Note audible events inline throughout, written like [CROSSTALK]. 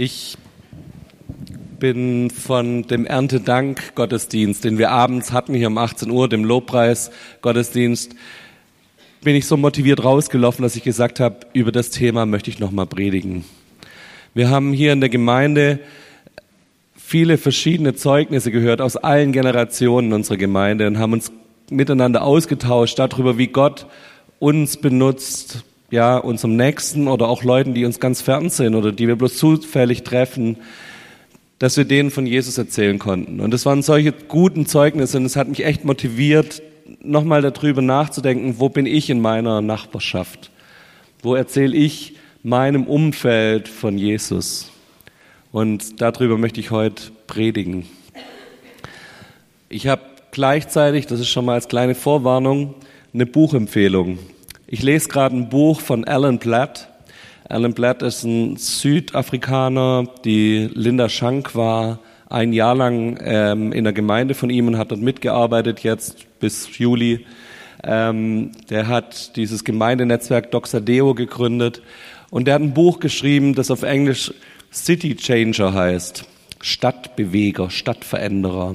Ich bin von dem Erntedank Gottesdienst, den wir abends hatten hier um 18 Uhr, dem Lobpreis Gottesdienst, bin ich so motiviert rausgelaufen, dass ich gesagt habe, über das Thema möchte ich nochmal predigen. Wir haben hier in der Gemeinde viele verschiedene Zeugnisse gehört aus allen Generationen unserer Gemeinde und haben uns miteinander ausgetauscht darüber, wie Gott uns benutzt, ja, unserem Nächsten oder auch Leuten, die uns ganz fern sind oder die wir bloß zufällig treffen, dass wir denen von Jesus erzählen konnten. Und es waren solche guten Zeugnisse und es hat mich echt motiviert, nochmal darüber nachzudenken, wo bin ich in meiner Nachbarschaft? Wo erzähle ich meinem Umfeld von Jesus? Und darüber möchte ich heute predigen. Ich habe gleichzeitig, das ist schon mal als kleine Vorwarnung, eine Buchempfehlung. Ich lese gerade ein Buch von Alan Platt. Alan Platt ist ein Südafrikaner. Die Linda Schank war ein Jahr lang ähm, in der Gemeinde von ihm und hat dort mitgearbeitet, jetzt bis Juli. Ähm, der hat dieses Gemeindenetzwerk Doxadeo gegründet und der hat ein Buch geschrieben, das auf Englisch City Changer heißt. Stadtbeweger, Stadtveränderer.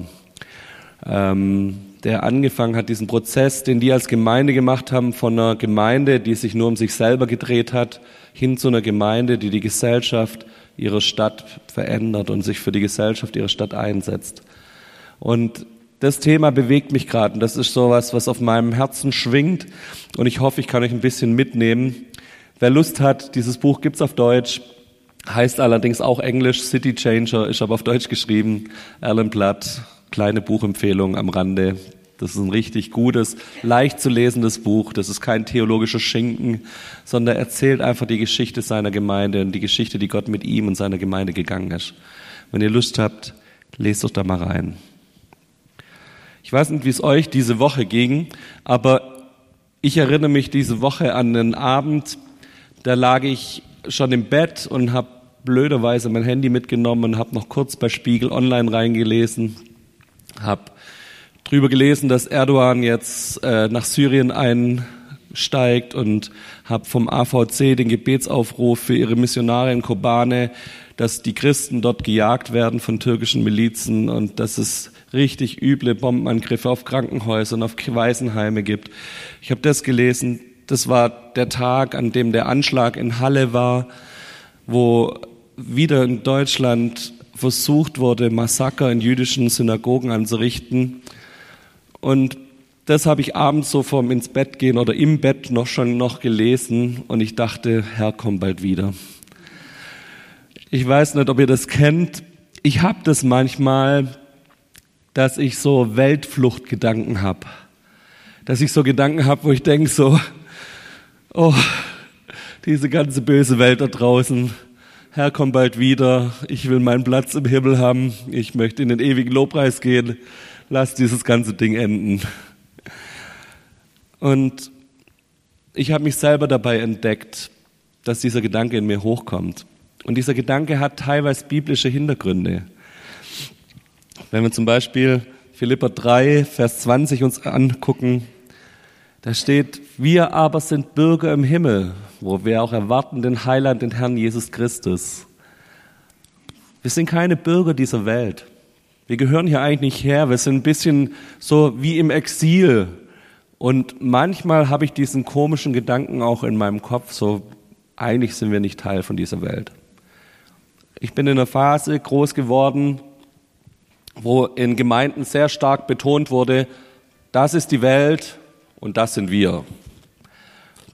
Ähm, der angefangen hat, diesen Prozess, den die als Gemeinde gemacht haben, von einer Gemeinde, die sich nur um sich selber gedreht hat, hin zu einer Gemeinde, die die Gesellschaft ihrer Stadt verändert und sich für die Gesellschaft ihrer Stadt einsetzt. Und das Thema bewegt mich gerade. Und das ist so was, auf meinem Herzen schwingt. Und ich hoffe, ich kann euch ein bisschen mitnehmen. Wer Lust hat, dieses Buch gibt's auf Deutsch, heißt allerdings auch Englisch, City Changer, ist aber auf Deutsch geschrieben, Alan Blatt, kleine Buchempfehlung am Rande. Das ist ein richtig gutes, leicht zu lesendes Buch. Das ist kein theologischer Schinken, sondern erzählt einfach die Geschichte seiner Gemeinde und die Geschichte, die Gott mit ihm und seiner Gemeinde gegangen ist. Wenn ihr Lust habt, lest doch da mal rein. Ich weiß nicht, wie es euch diese Woche ging, aber ich erinnere mich diese Woche an einen Abend, da lag ich schon im Bett und habe blöderweise mein Handy mitgenommen und habe noch kurz bei Spiegel Online reingelesen habe drüber gelesen, dass Erdogan jetzt äh, nach Syrien einsteigt und habe vom AVC den Gebetsaufruf für ihre Missionare in Kobane, dass die Christen dort gejagt werden von türkischen Milizen und dass es richtig üble Bombenangriffe auf Krankenhäuser und auf Waisenheime gibt. Ich habe das gelesen. Das war der Tag, an dem der Anschlag in Halle war, wo wieder in Deutschland versucht wurde, Massaker in jüdischen Synagogen anzurichten. Und das habe ich abends so vorm ins Bett gehen oder im Bett noch schon noch gelesen und ich dachte, Herr, komm bald wieder. Ich weiß nicht, ob ihr das kennt. Ich habe das manchmal, dass ich so Weltfluchtgedanken habe. Dass ich so Gedanken habe, wo ich denke so, oh, diese ganze böse Welt da draußen, Herr, komm bald wieder, ich will meinen Platz im Himmel haben, ich möchte in den ewigen Lobpreis gehen, lass dieses ganze Ding enden. Und ich habe mich selber dabei entdeckt, dass dieser Gedanke in mir hochkommt. Und dieser Gedanke hat teilweise biblische Hintergründe. Wenn wir zum Beispiel Philippa 3, Vers 20 uns angucken, da steht, wir aber sind Bürger im Himmel, wo wir auch erwarten den Heiland, den Herrn Jesus Christus. Wir sind keine Bürger dieser Welt. Wir gehören hier eigentlich nicht her. Wir sind ein bisschen so wie im Exil. Und manchmal habe ich diesen komischen Gedanken auch in meinem Kopf, so eigentlich sind wir nicht Teil von dieser Welt. Ich bin in einer Phase groß geworden, wo in Gemeinden sehr stark betont wurde, das ist die Welt und das sind wir.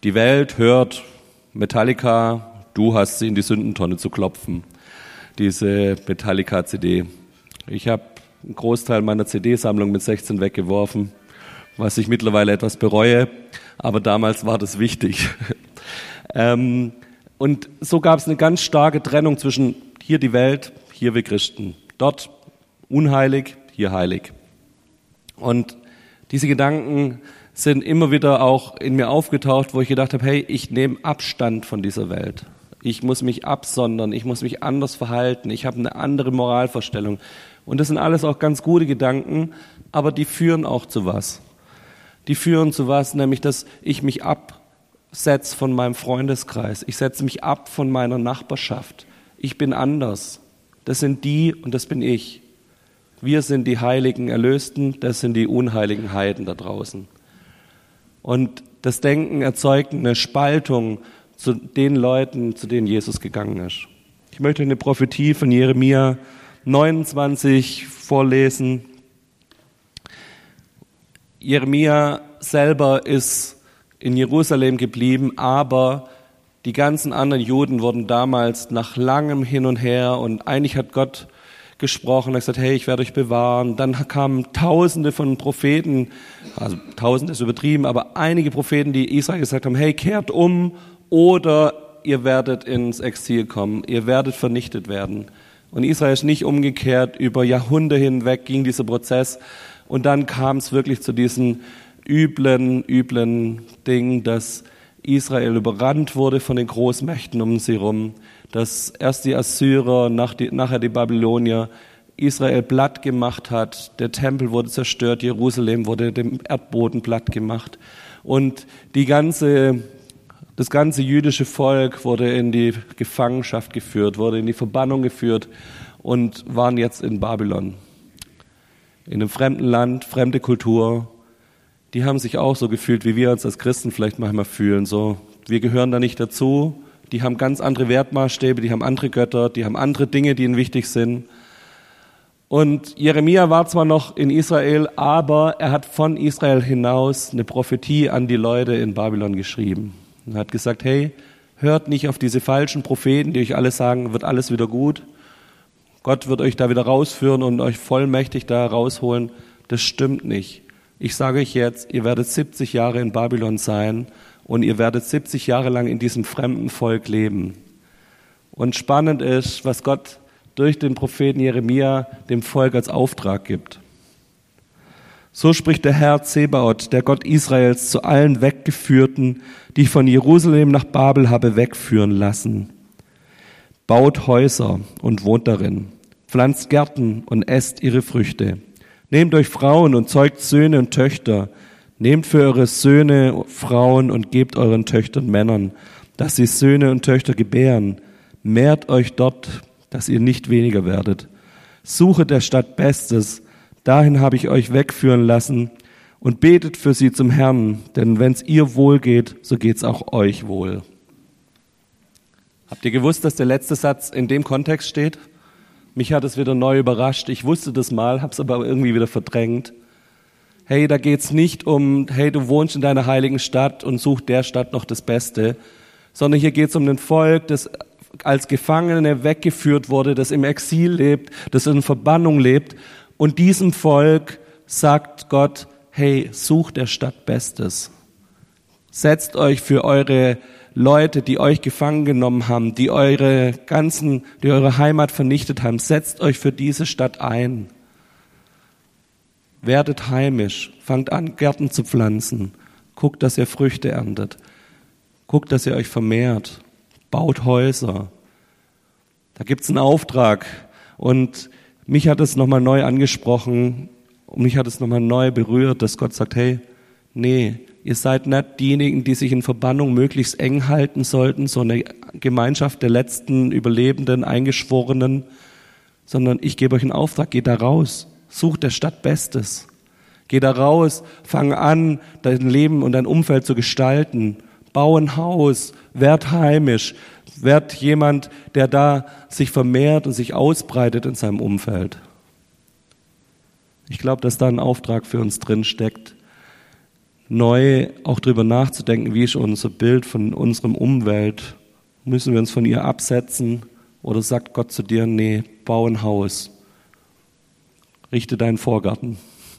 Die Welt hört Metallica, du hast sie in die Sündentonne zu klopfen, diese Metallica-CD. Ich habe einen Großteil meiner CD-Sammlung mit 16 weggeworfen, was ich mittlerweile etwas bereue, aber damals war das wichtig. [LAUGHS] ähm, und so gab es eine ganz starke Trennung zwischen hier die Welt, hier wir Christen. Dort unheilig, hier heilig. Und diese Gedanken sind immer wieder auch in mir aufgetaucht, wo ich gedacht habe, hey, ich nehme Abstand von dieser Welt. Ich muss mich absondern, ich muss mich anders verhalten, ich habe eine andere Moralvorstellung. Und das sind alles auch ganz gute Gedanken, aber die führen auch zu was. Die führen zu was, nämlich dass ich mich absetze von meinem Freundeskreis, ich setze mich ab von meiner Nachbarschaft, ich bin anders. Das sind die und das bin ich. Wir sind die heiligen Erlösten, das sind die unheiligen Heiden da draußen. Und das Denken erzeugt eine Spaltung zu den Leuten, zu denen Jesus gegangen ist. Ich möchte eine Prophetie von Jeremia 29 vorlesen. Jeremia selber ist in Jerusalem geblieben, aber die ganzen anderen Juden wurden damals nach langem Hin und Her und eigentlich hat Gott gesprochen, hat gesagt, hey, ich werde euch bewahren. Dann kamen Tausende von Propheten, also Tausende ist übertrieben, aber einige Propheten, die Israel gesagt haben, hey, kehrt um oder ihr werdet ins Exil kommen, ihr werdet vernichtet werden. Und Israel ist nicht umgekehrt, über Jahrhunderte hinweg ging dieser Prozess und dann kam es wirklich zu diesem üblen, üblen Ding, dass Israel überrannt wurde von den Großmächten um sie herum, dass erst die Assyrer, nachher die Babylonier Israel platt gemacht hat, der Tempel wurde zerstört, Jerusalem wurde dem Erdboden platt gemacht und die ganze, das ganze jüdische Volk wurde in die Gefangenschaft geführt, wurde in die Verbannung geführt und waren jetzt in Babylon. In einem fremden Land, fremde Kultur, die haben sich auch so gefühlt, wie wir uns als Christen vielleicht manchmal fühlen. So, wir gehören da nicht dazu. Die haben ganz andere Wertmaßstäbe, die haben andere Götter, die haben andere Dinge, die ihnen wichtig sind. Und Jeremia war zwar noch in Israel, aber er hat von Israel hinaus eine Prophetie an die Leute in Babylon geschrieben. Er hat gesagt, hey, hört nicht auf diese falschen Propheten, die euch alle sagen, wird alles wieder gut. Gott wird euch da wieder rausführen und euch vollmächtig da rausholen. Das stimmt nicht. Ich sage euch jetzt, ihr werdet 70 Jahre in Babylon sein und ihr werdet 70 Jahre lang in diesem fremden Volk leben. Und spannend ist, was Gott durch den Propheten Jeremia dem Volk als Auftrag gibt. So spricht der Herr Zebaoth, der Gott Israels, zu allen Weggeführten, die ich von Jerusalem nach Babel habe wegführen lassen. Baut Häuser und wohnt darin, pflanzt Gärten und esst ihre Früchte Nehmt euch Frauen und zeugt Söhne und Töchter. Nehmt für eure Söhne Frauen und gebt euren Töchtern Männern, dass sie Söhne und Töchter gebären. Mehrt euch dort, dass ihr nicht weniger werdet. Suchet der Stadt Bestes, dahin habe ich euch wegführen lassen, und betet für sie zum Herrn, denn wenn's ihr wohl geht, so geht's auch euch wohl. Habt ihr gewusst, dass der letzte Satz in dem Kontext steht? Mich hat es wieder neu überrascht. Ich wusste das mal, habe es aber irgendwie wieder verdrängt. Hey, da geht's nicht um, hey, du wohnst in deiner heiligen Stadt und such der Stadt noch das Beste, sondern hier geht's um ein Volk, das als Gefangene weggeführt wurde, das im Exil lebt, das in Verbannung lebt. Und diesem Volk sagt Gott, hey, sucht der Stadt Bestes. Setzt euch für eure Leute, die euch gefangen genommen haben, die eure ganzen, die eure Heimat vernichtet haben, setzt euch für diese Stadt ein. Werdet heimisch, fangt an, Gärten zu pflanzen, guckt, dass ihr Früchte erntet, guckt, dass ihr euch vermehrt, baut Häuser. Da gibt's einen Auftrag. Und mich hat es nochmal neu angesprochen. Und mich hat es nochmal neu berührt, dass Gott sagt, hey, nee, Ihr seid nicht diejenigen, die sich in Verbannung möglichst eng halten sollten, so eine Gemeinschaft der letzten Überlebenden, Eingeschworenen, sondern ich gebe euch einen Auftrag, geht da raus, sucht der Stadt Bestes. Geh da raus, fang an, dein Leben und dein Umfeld zu gestalten. Bau ein Haus, werd heimisch, werd jemand, der da sich vermehrt und sich ausbreitet in seinem Umfeld. Ich glaube, dass da ein Auftrag für uns drin steckt neu auch darüber nachzudenken, wie ist unser Bild von unserem Umwelt. Müssen wir uns von ihr absetzen oder sagt Gott zu dir, nee, bau ein Haus. Richte deinen Vorgarten,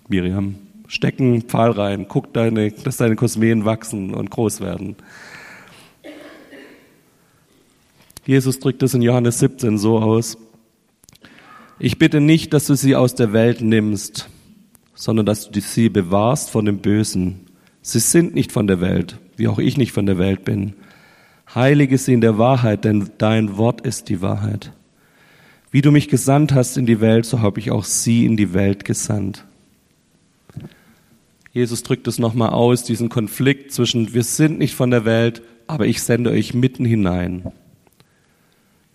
Miriam. Stecken Pfahl rein, guck, deine, dass deine Kosmeen wachsen und groß werden. Jesus drückt es in Johannes 17 so aus. Ich bitte nicht, dass du sie aus der Welt nimmst, sondern dass du sie bewahrst von dem Bösen. Sie sind nicht von der Welt, wie auch ich nicht von der Welt bin. Heilige sie in der Wahrheit, denn dein Wort ist die Wahrheit. Wie du mich gesandt hast in die Welt, so habe ich auch sie in die Welt gesandt. Jesus drückt es nochmal aus, diesen Konflikt zwischen wir sind nicht von der Welt, aber ich sende euch mitten hinein.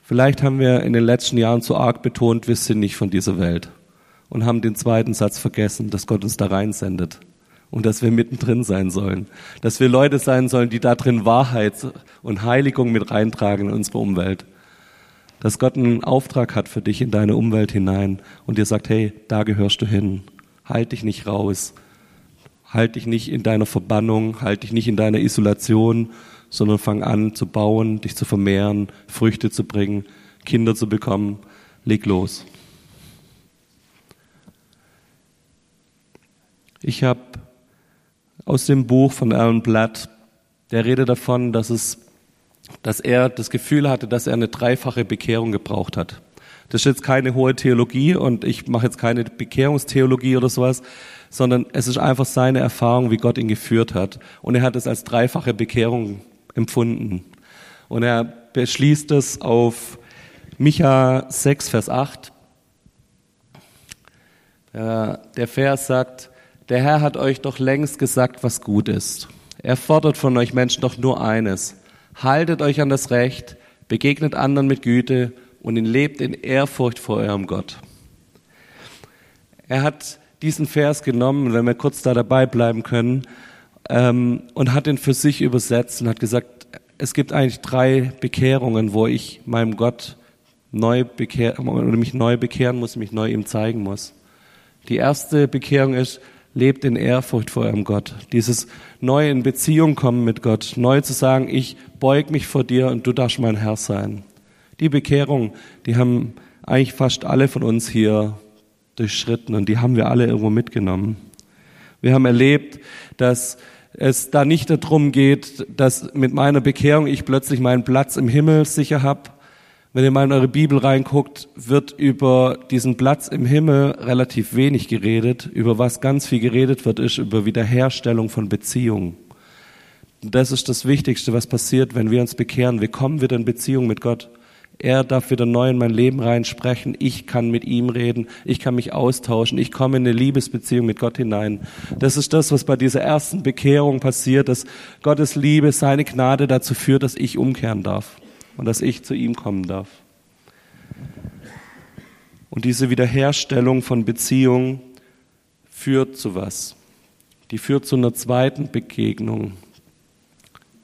Vielleicht haben wir in den letzten Jahren zu arg betont, wir sind nicht von dieser Welt und haben den zweiten Satz vergessen, dass Gott uns da reinsendet und dass wir mittendrin sein sollen, dass wir Leute sein sollen, die da drin Wahrheit und Heiligung mit reintragen in unsere Umwelt. Dass Gott einen Auftrag hat für dich in deine Umwelt hinein und dir sagt, hey, da gehörst du hin. Halt dich nicht raus. Halt dich nicht in deiner Verbannung, halt dich nicht in deiner Isolation, sondern fang an zu bauen, dich zu vermehren, Früchte zu bringen, Kinder zu bekommen. Leg los. Ich habe aus dem Buch von Alan Blatt, der redet davon, dass es, dass er das Gefühl hatte, dass er eine dreifache Bekehrung gebraucht hat. Das ist jetzt keine hohe Theologie und ich mache jetzt keine Bekehrungstheologie oder sowas, sondern es ist einfach seine Erfahrung, wie Gott ihn geführt hat. Und er hat es als dreifache Bekehrung empfunden. Und er beschließt es auf Micha 6, Vers 8. Der Vers sagt, der Herr hat euch doch längst gesagt, was gut ist. Er fordert von euch Menschen doch nur eines. Haltet euch an das Recht, begegnet anderen mit Güte und lebt in Ehrfurcht vor eurem Gott. Er hat diesen Vers genommen, wenn wir kurz da dabei bleiben können, ähm, und hat ihn für sich übersetzt und hat gesagt, es gibt eigentlich drei Bekehrungen, wo ich meinem Gott neu bekehr, oder mich neu bekehren muss, mich neu ihm zeigen muss. Die erste Bekehrung ist, lebt in Ehrfurcht vor eurem Gott. Dieses neu in Beziehung kommen mit Gott, neu zu sagen, ich beug mich vor dir und du darfst mein Herr sein. Die Bekehrung, die haben eigentlich fast alle von uns hier durchschritten und die haben wir alle irgendwo mitgenommen. Wir haben erlebt, dass es da nicht darum geht, dass mit meiner Bekehrung ich plötzlich meinen Platz im Himmel sicher habe, wenn ihr mal in eure Bibel reinguckt, wird über diesen Platz im Himmel relativ wenig geredet. Über was ganz viel geredet wird, ist über Wiederherstellung von Beziehungen. Das ist das Wichtigste, was passiert, wenn wir uns bekehren. Wir kommen wieder in Beziehung mit Gott. Er darf wieder neu in mein Leben reinsprechen. Ich kann mit ihm reden. Ich kann mich austauschen. Ich komme in eine Liebesbeziehung mit Gott hinein. Das ist das, was bei dieser ersten Bekehrung passiert, dass Gottes Liebe, seine Gnade dazu führt, dass ich umkehren darf und dass ich zu ihm kommen darf. Und diese Wiederherstellung von Beziehung führt zu was? Die führt zu einer zweiten Begegnung,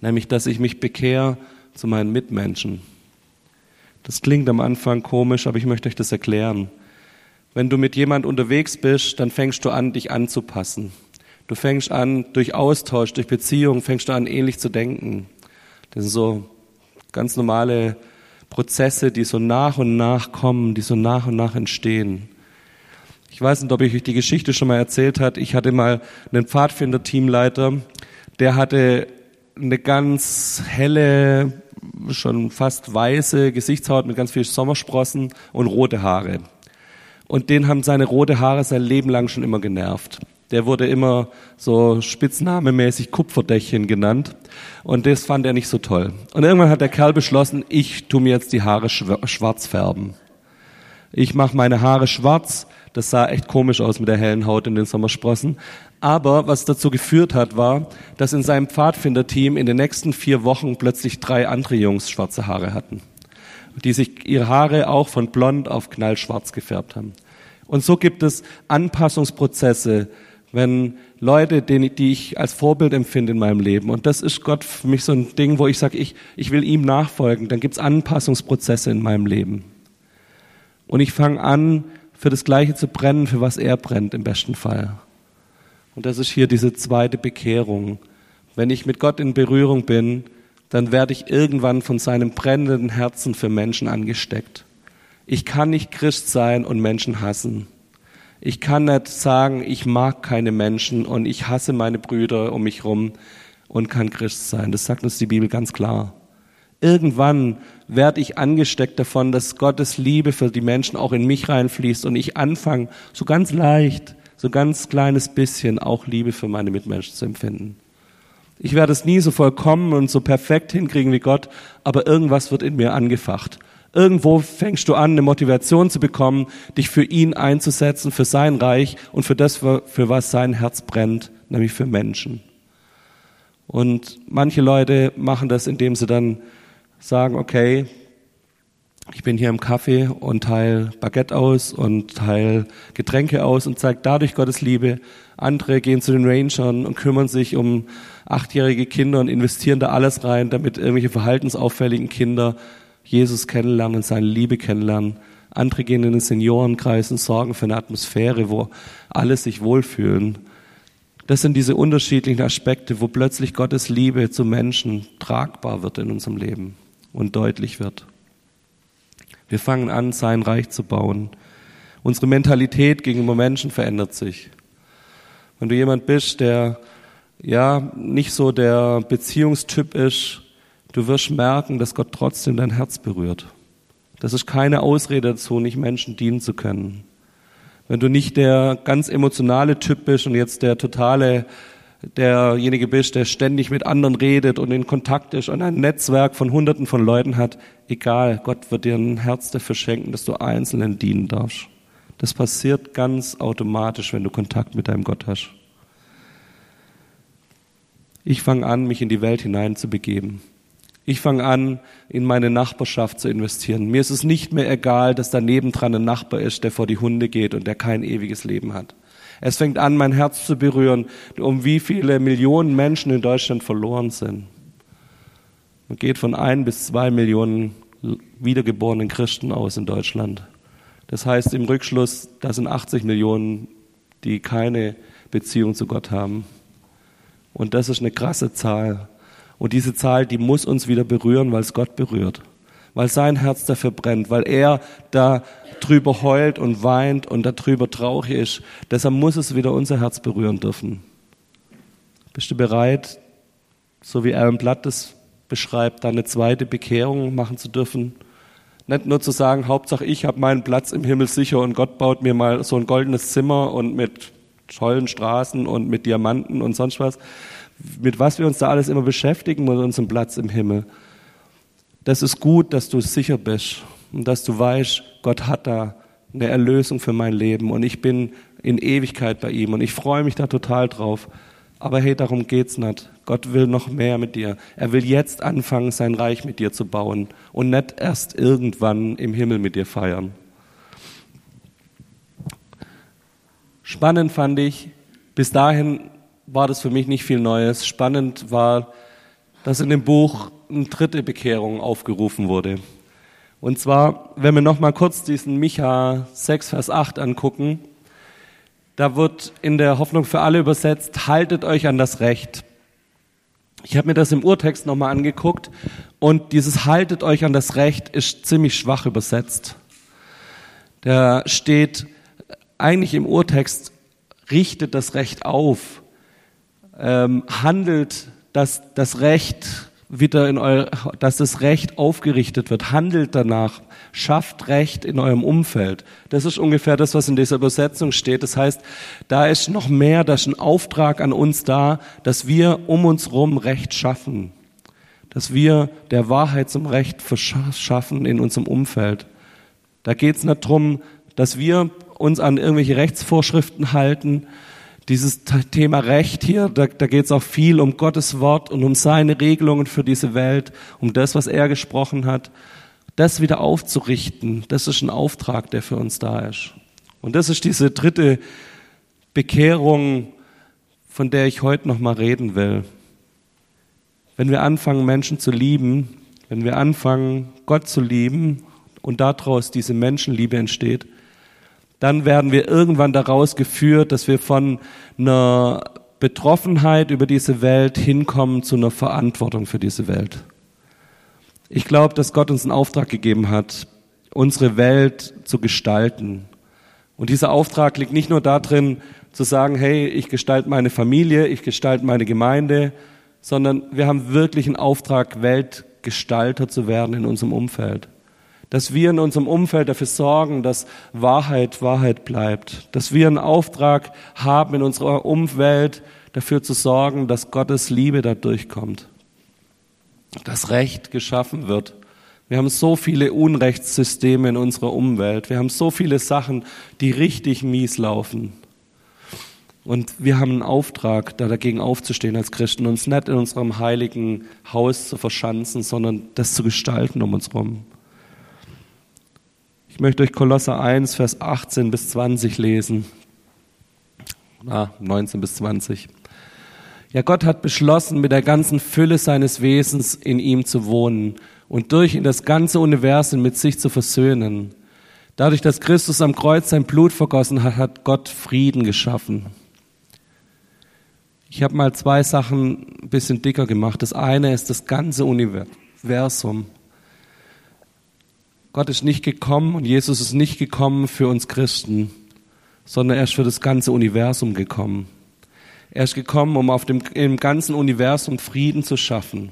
nämlich dass ich mich bekehre zu meinen Mitmenschen. Das klingt am Anfang komisch, aber ich möchte euch das erklären. Wenn du mit jemand unterwegs bist, dann fängst du an, dich anzupassen. Du fängst an, durch Austausch, durch Beziehung, fängst du an, ähnlich zu denken. Das sind so Ganz normale Prozesse, die so nach und nach kommen, die so nach und nach entstehen. Ich weiß nicht, ob ich euch die Geschichte schon mal erzählt hat. Ich hatte mal einen Pfadfinder-Teamleiter, der hatte eine ganz helle, schon fast weiße Gesichtshaut mit ganz viel Sommersprossen und rote Haare. Und den haben seine rote Haare sein Leben lang schon immer genervt. Der wurde immer so spitznamemäßig Kupferdächchen genannt. Und das fand er nicht so toll. Und irgendwann hat der Kerl beschlossen, ich tu mir jetzt die Haare schwarz färben. Ich mache meine Haare schwarz. Das sah echt komisch aus mit der hellen Haut in den Sommersprossen. Aber was dazu geführt hat, war, dass in seinem Pfadfinderteam in den nächsten vier Wochen plötzlich drei andere Jungs schwarze Haare hatten. Die sich ihre Haare auch von blond auf knallschwarz gefärbt haben. Und so gibt es Anpassungsprozesse, wenn Leute, die, die ich als Vorbild empfinde in meinem Leben, und das ist Gott für mich so ein Ding, wo ich sage, ich, ich will ihm nachfolgen, dann gibt's Anpassungsprozesse in meinem Leben. Und ich fange an, für das Gleiche zu brennen, für was er brennt im besten Fall. Und das ist hier diese zweite Bekehrung. Wenn ich mit Gott in Berührung bin, dann werde ich irgendwann von seinem brennenden Herzen für Menschen angesteckt. Ich kann nicht Christ sein und Menschen hassen. Ich kann nicht sagen, ich mag keine Menschen und ich hasse meine Brüder um mich rum und kann Christ sein. Das sagt uns die Bibel ganz klar. Irgendwann werde ich angesteckt davon, dass Gottes Liebe für die Menschen auch in mich reinfließt und ich anfange, so ganz leicht, so ganz kleines bisschen auch Liebe für meine Mitmenschen zu empfinden. Ich werde es nie so vollkommen und so perfekt hinkriegen wie Gott, aber irgendwas wird in mir angefacht. Irgendwo fängst du an, eine Motivation zu bekommen, dich für ihn einzusetzen, für sein Reich und für das, für was sein Herz brennt, nämlich für Menschen. Und manche Leute machen das, indem sie dann sagen, okay, ich bin hier im Café und teile Baguette aus und teile Getränke aus und zeige dadurch Gottes Liebe. Andere gehen zu den Rangern und kümmern sich um achtjährige Kinder und investieren da alles rein, damit irgendwelche verhaltensauffälligen Kinder Jesus kennenlernen und seine Liebe kennenlernen. Andere gehen in den Seniorenkreis und sorgen für eine Atmosphäre, wo alle sich wohlfühlen. Das sind diese unterschiedlichen Aspekte, wo plötzlich Gottes Liebe zu Menschen tragbar wird in unserem Leben und deutlich wird. Wir fangen an, sein Reich zu bauen. Unsere Mentalität gegenüber Menschen verändert sich. Wenn du jemand bist, der ja nicht so der Beziehungstyp ist, du wirst merken, dass Gott trotzdem dein Herz berührt. Das ist keine Ausrede dazu, nicht Menschen dienen zu können. Wenn du nicht der ganz emotionale Typ bist und jetzt der totale derjenige bist, der ständig mit anderen redet und in Kontakt ist und ein Netzwerk von Hunderten von Leuten hat, egal, Gott wird dir ein Herz dafür schenken, dass du Einzelnen dienen darfst. Das passiert ganz automatisch, wenn du Kontakt mit deinem Gott hast. Ich fange an, mich in die Welt hinein zu begeben. Ich fange an, in meine Nachbarschaft zu investieren. Mir ist es nicht mehr egal, dass da nebendran ein Nachbar ist, der vor die Hunde geht und der kein ewiges Leben hat. Es fängt an, mein Herz zu berühren, um wie viele Millionen Menschen in Deutschland verloren sind. Man geht von ein bis zwei Millionen wiedergeborenen Christen aus in Deutschland. Das heißt im Rückschluss, da sind 80 Millionen, die keine Beziehung zu Gott haben. Und das ist eine krasse Zahl. Und diese Zahl, die muss uns wieder berühren, weil es Gott berührt. Weil sein Herz dafür brennt, weil er da drüber heult und weint und darüber traurig ist. Deshalb muss es wieder unser Herz berühren dürfen. Bist du bereit, so wie Alan Blatt das beschreibt, da eine zweite Bekehrung machen zu dürfen? Nicht nur zu sagen, Hauptsache ich habe meinen Platz im Himmel sicher und Gott baut mir mal so ein goldenes Zimmer und mit tollen Straßen und mit Diamanten und sonst was. Mit was wir uns da alles immer beschäftigen mit unserem Platz im Himmel. Das ist gut, dass du sicher bist und dass du weißt, Gott hat da eine Erlösung für mein Leben und ich bin in Ewigkeit bei ihm und ich freue mich da total drauf. Aber hey, darum geht's nicht. Gott will noch mehr mit dir. Er will jetzt anfangen, sein Reich mit dir zu bauen und nicht erst irgendwann im Himmel mit dir feiern. Spannend fand ich, bis dahin war das für mich nicht viel Neues. Spannend war, dass in dem Buch eine dritte Bekehrung aufgerufen wurde. Und zwar, wenn wir noch mal kurz diesen Micha 6, Vers 8 angucken, da wird in der Hoffnung für alle übersetzt, haltet euch an das Recht. Ich habe mir das im Urtext nochmal angeguckt und dieses haltet euch an das Recht ist ziemlich schwach übersetzt. Da steht, eigentlich im Urtext richtet das Recht auf, ähm, handelt das, das Recht wieder in euer, dass das Recht aufgerichtet wird, handelt danach, schafft Recht in eurem Umfeld. Das ist ungefähr das, was in dieser Übersetzung steht. Das heißt, da ist noch mehr, da ist ein Auftrag an uns da, dass wir um uns rum Recht schaffen, dass wir der Wahrheit zum Recht verschaffen in unserem Umfeld. Da geht es nicht drum, dass wir uns an irgendwelche Rechtsvorschriften halten. Dieses Thema Recht hier, da, da geht es auch viel um Gottes Wort und um seine Regelungen für diese Welt, um das, was er gesprochen hat. Das wieder aufzurichten, das ist ein Auftrag, der für uns da ist. Und das ist diese dritte Bekehrung, von der ich heute noch mal reden will. Wenn wir anfangen, Menschen zu lieben, wenn wir anfangen, Gott zu lieben und daraus diese Menschenliebe entsteht, dann werden wir irgendwann daraus geführt, dass wir von einer Betroffenheit über diese Welt hinkommen zu einer Verantwortung für diese Welt. Ich glaube, dass Gott uns einen Auftrag gegeben hat, unsere Welt zu gestalten. Und dieser Auftrag liegt nicht nur darin, zu sagen, hey, ich gestalte meine Familie, ich gestalte meine Gemeinde, sondern wir haben wirklich einen Auftrag, Weltgestalter zu werden in unserem Umfeld dass wir in unserem Umfeld dafür sorgen, dass Wahrheit Wahrheit bleibt, dass wir einen Auftrag haben in unserer Umwelt dafür zu sorgen, dass Gottes Liebe da durchkommt, dass Recht geschaffen wird. Wir haben so viele Unrechtssysteme in unserer Umwelt. Wir haben so viele Sachen, die richtig mies laufen. Und wir haben einen Auftrag, da dagegen aufzustehen als Christen, uns nicht in unserem heiligen Haus zu verschanzen, sondern das zu gestalten um uns herum. Ich möchte euch Kolosser 1, Vers 18 bis 20 lesen. Ah, 19 bis 20. Ja, Gott hat beschlossen, mit der ganzen Fülle seines Wesens in ihm zu wohnen und durch ihn das ganze Universum mit sich zu versöhnen. Dadurch, dass Christus am Kreuz sein Blut vergossen hat, hat Gott Frieden geschaffen. Ich habe mal zwei Sachen ein bisschen dicker gemacht. Das eine ist das ganze Universum. Gott ist nicht gekommen und Jesus ist nicht gekommen für uns Christen, sondern er ist für das ganze Universum gekommen. Er ist gekommen, um auf dem im ganzen Universum Frieden zu schaffen.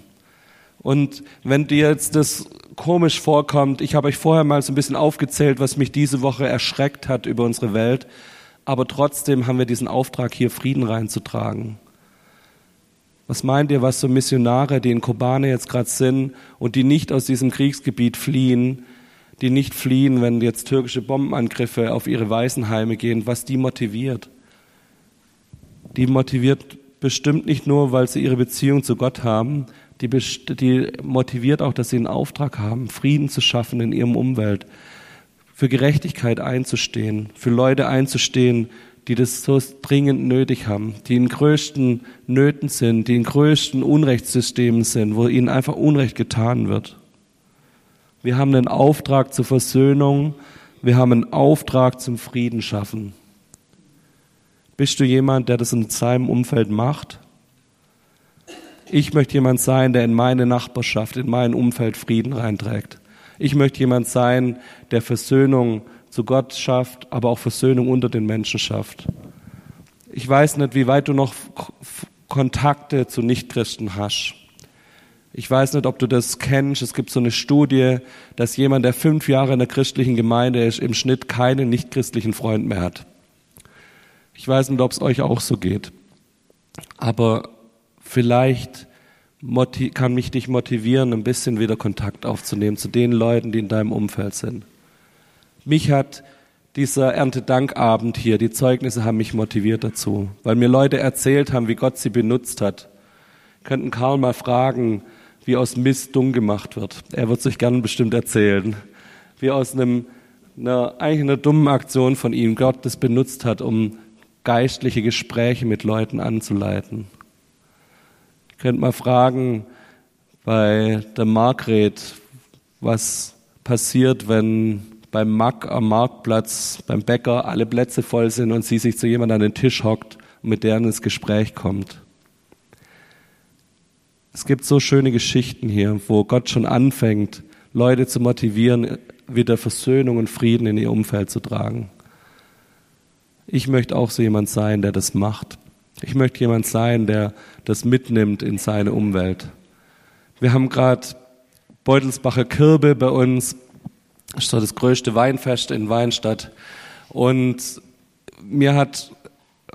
Und wenn dir jetzt das komisch vorkommt, ich habe euch vorher mal so ein bisschen aufgezählt, was mich diese Woche erschreckt hat über unsere Welt, aber trotzdem haben wir diesen Auftrag, hier Frieden reinzutragen. Was meint ihr, was so Missionare, die in Kobane jetzt gerade sind und die nicht aus diesem Kriegsgebiet fliehen, die nicht fliehen, wenn jetzt türkische Bombenangriffe auf ihre Waisenheime gehen, was die motiviert? Die motiviert bestimmt nicht nur, weil sie ihre Beziehung zu Gott haben, die, die motiviert auch, dass sie einen Auftrag haben, Frieden zu schaffen in ihrem Umwelt, für Gerechtigkeit einzustehen, für Leute einzustehen, die das so dringend nötig haben, die in größten Nöten sind, die in größten Unrechtssystemen sind, wo ihnen einfach Unrecht getan wird. Wir haben einen Auftrag zur Versöhnung. Wir haben einen Auftrag zum Frieden schaffen. Bist du jemand, der das in seinem Umfeld macht? Ich möchte jemand sein, der in meine Nachbarschaft, in mein Umfeld Frieden reinträgt. Ich möchte jemand sein, der Versöhnung zu Gott schafft, aber auch Versöhnung unter den Menschen schafft. Ich weiß nicht, wie weit du noch Kontakte zu Nichtchristen hast. Ich weiß nicht, ob du das kennst. Es gibt so eine Studie, dass jemand, der fünf Jahre in der christlichen Gemeinde ist, im Schnitt keinen nichtchristlichen Freund mehr hat. Ich weiß nicht, ob es euch auch so geht. Aber vielleicht kann mich dich motivieren, ein bisschen wieder Kontakt aufzunehmen zu den Leuten, die in deinem Umfeld sind. Mich hat dieser Erntedankabend hier, die Zeugnisse haben mich motiviert dazu, weil mir Leute erzählt haben, wie Gott sie benutzt hat. Könnten Karl mal fragen, wie aus Mist dumm gemacht wird. Er wird sich gern bestimmt erzählen. Wie aus einem, einer, eigentlich einer dummen Aktion von ihm Gott das benutzt hat, um geistliche Gespräche mit Leuten anzuleiten. Ihr könnt mal fragen bei der Margret, was passiert, wenn beim Mack am Marktplatz, beim Bäcker alle Plätze voll sind und sie sich zu jemandem an den Tisch hockt und mit deren ins Gespräch kommt. Es gibt so schöne Geschichten hier, wo Gott schon anfängt, Leute zu motivieren, wieder Versöhnung und Frieden in ihr Umfeld zu tragen. Ich möchte auch so jemand sein, der das macht. Ich möchte jemand sein, der das mitnimmt in seine Umwelt. Wir haben gerade Beutelsbacher Kirbe bei uns, das ist das größte Weinfest in Weinstadt. Und mir hat,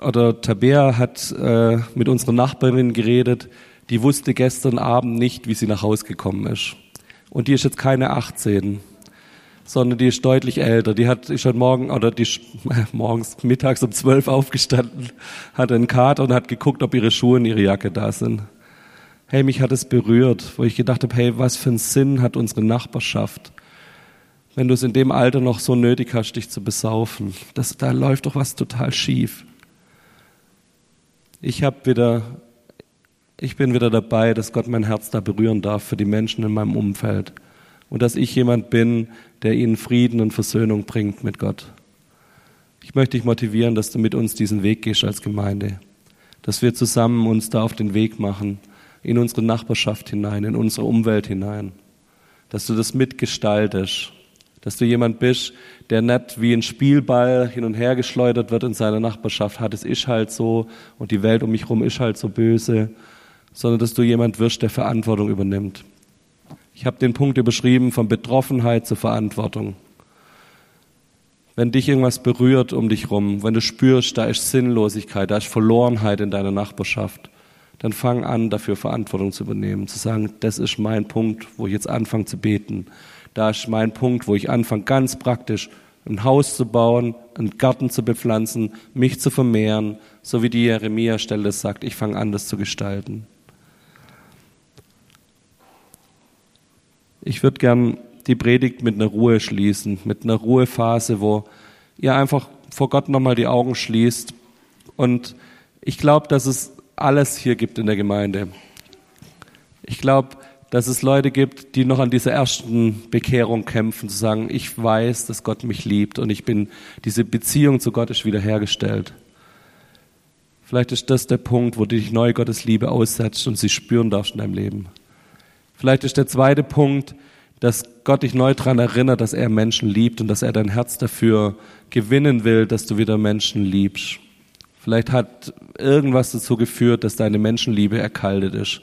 oder Tabea hat äh, mit unserer Nachbarin geredet, die wusste gestern Abend nicht, wie sie nach Hause gekommen ist. Und die ist jetzt keine 18, sondern die ist deutlich älter. Die hat ist schon morgen oder die ist [LAUGHS] morgens mittags um 12 aufgestanden, hat einen Kater und hat geguckt, ob ihre Schuhe und ihre Jacke da sind. Hey, mich hat es berührt, wo ich gedacht habe, hey, was für einen Sinn hat unsere Nachbarschaft? Wenn du es in dem Alter noch so nötig hast, dich zu besaufen, das, da läuft doch was total schief. Ich habe wieder ich bin wieder dabei, dass Gott mein Herz da berühren darf für die Menschen in meinem Umfeld. Und dass ich jemand bin, der ihnen Frieden und Versöhnung bringt mit Gott. Ich möchte dich motivieren, dass du mit uns diesen Weg gehst als Gemeinde, dass wir zusammen uns da auf den Weg machen, in unsere Nachbarschaft hinein, in unsere Umwelt hinein, dass du das mitgestaltest, dass du jemand bist, der nicht wie ein Spielball hin und her geschleudert wird in seiner Nachbarschaft, hat es ist halt so. Und die Welt um mich herum ist halt so böse, sondern dass du jemand wirst, der Verantwortung übernimmt. Ich habe den Punkt überschrieben von Betroffenheit zur Verantwortung. Wenn dich irgendwas berührt um dich rum, wenn du spürst, da ist Sinnlosigkeit, da ist Verlorenheit in deiner Nachbarschaft, dann fang an, dafür Verantwortung zu übernehmen, zu sagen, das ist mein Punkt, wo ich jetzt anfange zu beten. Da ist mein Punkt, wo ich anfange, ganz praktisch ein Haus zu bauen, einen Garten zu bepflanzen, mich zu vermehren, so wie die Jeremia-Stelle sagt, ich fange an, das zu gestalten. Ich würde gern die Predigt mit einer Ruhe schließen, mit einer Ruhephase, wo ihr einfach vor Gott nochmal die Augen schließt. Und ich glaube, dass es alles hier gibt in der Gemeinde. Ich glaube, dass es Leute gibt, die noch an dieser ersten Bekehrung kämpfen, zu sagen, ich weiß, dass Gott mich liebt und ich bin, diese Beziehung zu Gott ist wiederhergestellt. Vielleicht ist das der Punkt, wo du dich neu Gottes Liebe aussetzt und sie spüren darfst in deinem Leben. Vielleicht ist der zweite Punkt, dass Gott dich neu daran erinnert, dass er Menschen liebt und dass er dein Herz dafür gewinnen will, dass du wieder Menschen liebst. Vielleicht hat irgendwas dazu geführt, dass deine Menschenliebe erkaltet ist.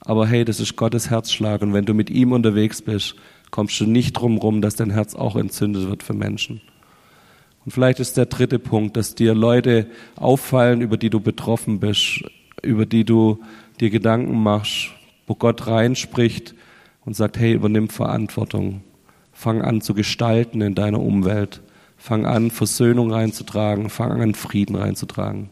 Aber hey, das ist Gottes Herzschlag und wenn du mit ihm unterwegs bist, kommst du nicht drum rum, dass dein Herz auch entzündet wird für Menschen. Und vielleicht ist der dritte Punkt, dass dir Leute auffallen, über die du betroffen bist, über die du dir Gedanken machst, wo Gott reinspricht und sagt, hey, übernimm Verantwortung. Fang an zu gestalten in deiner Umwelt. Fang an, Versöhnung reinzutragen. Fang an, Frieden reinzutragen.